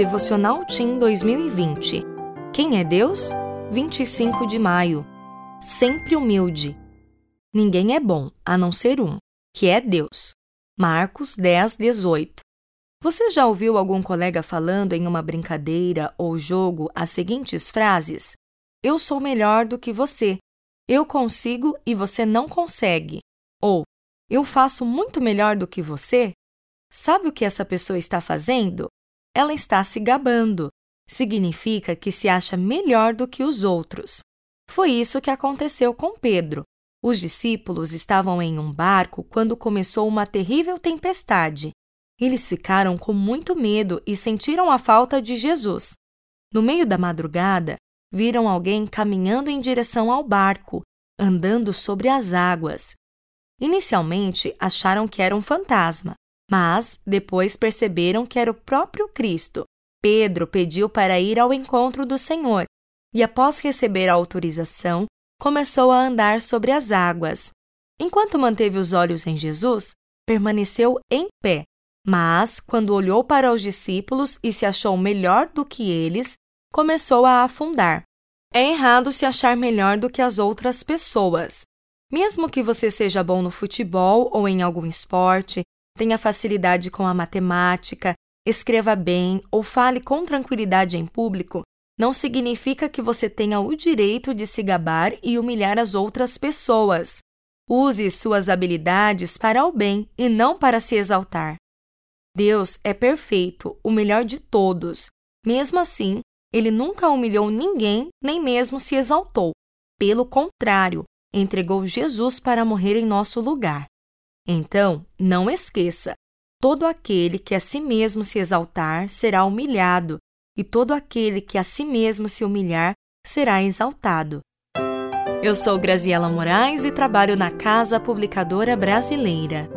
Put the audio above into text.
Devocional Team 2020. Quem é Deus? 25 de maio. Sempre humilde. Ninguém é bom, a não ser um, que é Deus. Marcos 10, 18. Você já ouviu algum colega falando em uma brincadeira ou jogo as seguintes frases? Eu sou melhor do que você. Eu consigo e você não consegue. Ou eu faço muito melhor do que você. Sabe o que essa pessoa está fazendo? Ela está se gabando. Significa que se acha melhor do que os outros. Foi isso que aconteceu com Pedro. Os discípulos estavam em um barco quando começou uma terrível tempestade. Eles ficaram com muito medo e sentiram a falta de Jesus. No meio da madrugada, viram alguém caminhando em direção ao barco, andando sobre as águas. Inicialmente acharam que era um fantasma, mas depois perceberam que era o próprio Cristo. Pedro pediu para ir ao encontro do Senhor e, após receber a autorização, começou a andar sobre as águas. Enquanto manteve os olhos em Jesus, permaneceu em pé, mas, quando olhou para os discípulos e se achou melhor do que eles, começou a afundar. É errado se achar melhor do que as outras pessoas. Mesmo que você seja bom no futebol ou em algum esporte, tenha facilidade com a matemática, escreva bem ou fale com tranquilidade em público, não significa que você tenha o direito de se gabar e humilhar as outras pessoas. Use suas habilidades para o bem e não para se exaltar. Deus é perfeito, o melhor de todos. Mesmo assim, ele nunca humilhou ninguém, nem mesmo se exaltou. Pelo contrário, entregou Jesus para morrer em nosso lugar. Então, não esqueça: todo aquele que a si mesmo se exaltar será humilhado, e todo aquele que a si mesmo se humilhar será exaltado. Eu sou Graziela Moraes e trabalho na Casa Publicadora Brasileira.